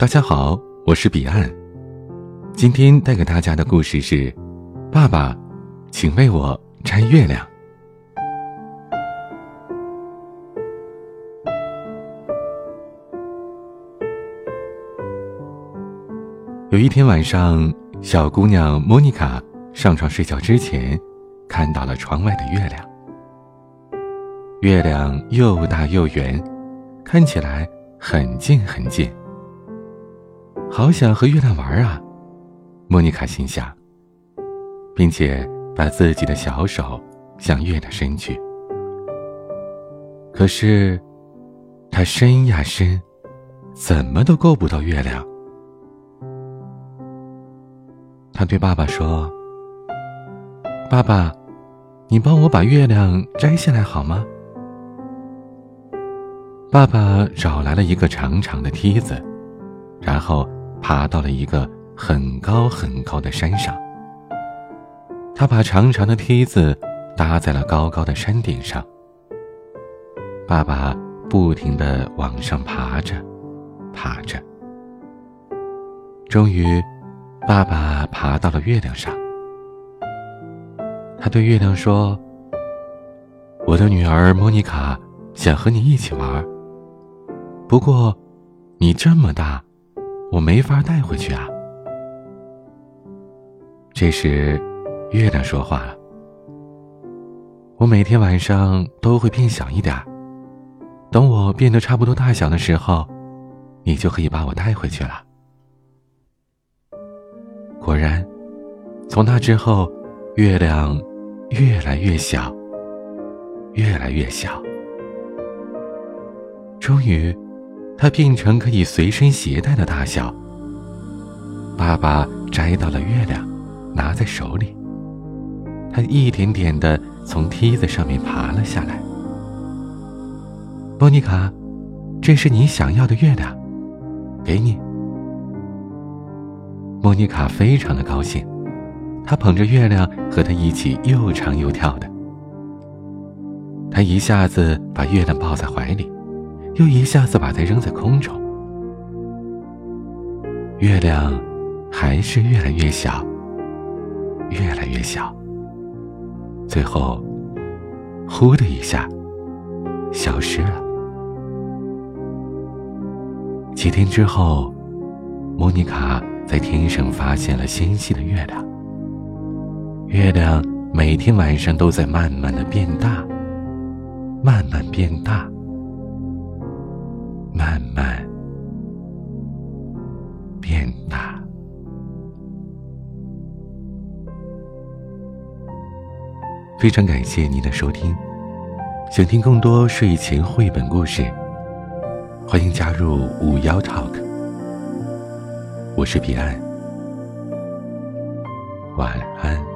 大家好，我是彼岸。今天带给大家的故事是：爸爸，请为我摘月亮。有一天晚上，小姑娘莫妮卡上床睡觉之前，看到了窗外的月亮。月亮又大又圆，看起来很近很近。好想和月亮玩啊！莫妮卡心想，并且把自己的小手向月亮伸去。可是，她伸呀伸，怎么都够不到月亮。她对爸爸说：“爸爸，你帮我把月亮摘下来好吗？”爸爸找来了一个长长的梯子，然后。爬到了一个很高很高的山上。他把长长的梯子搭在了高高的山顶上。爸爸不停的往上爬着，爬着。终于，爸爸爬到了月亮上。他对月亮说：“我的女儿莫妮卡想和你一起玩。不过，你这么大。”我没法带回去啊！这时，月亮说话了：“我每天晚上都会变小一点等我变得差不多大小的时候，你就可以把我带回去了。”果然，从那之后，月亮越来越小，越来越小，终于。它变成可以随身携带的大小。爸爸摘到了月亮，拿在手里。他一点点的从梯子上面爬了下来。莫妮卡，这是你想要的月亮，给你。莫妮卡非常的高兴，她捧着月亮和他一起又唱又跳的。她一下子把月亮抱在怀里。又一下子把它扔在空中，月亮还是越来越小，越来越小，最后，呼的一下，消失了。几天之后，莫妮卡在天上发现了纤细的月亮。月亮每天晚上都在慢慢的变大，慢慢变大。变大。非常感谢您的收听，想听更多睡前绘本故事，欢迎加入五幺 Talk。我是彼岸，晚安。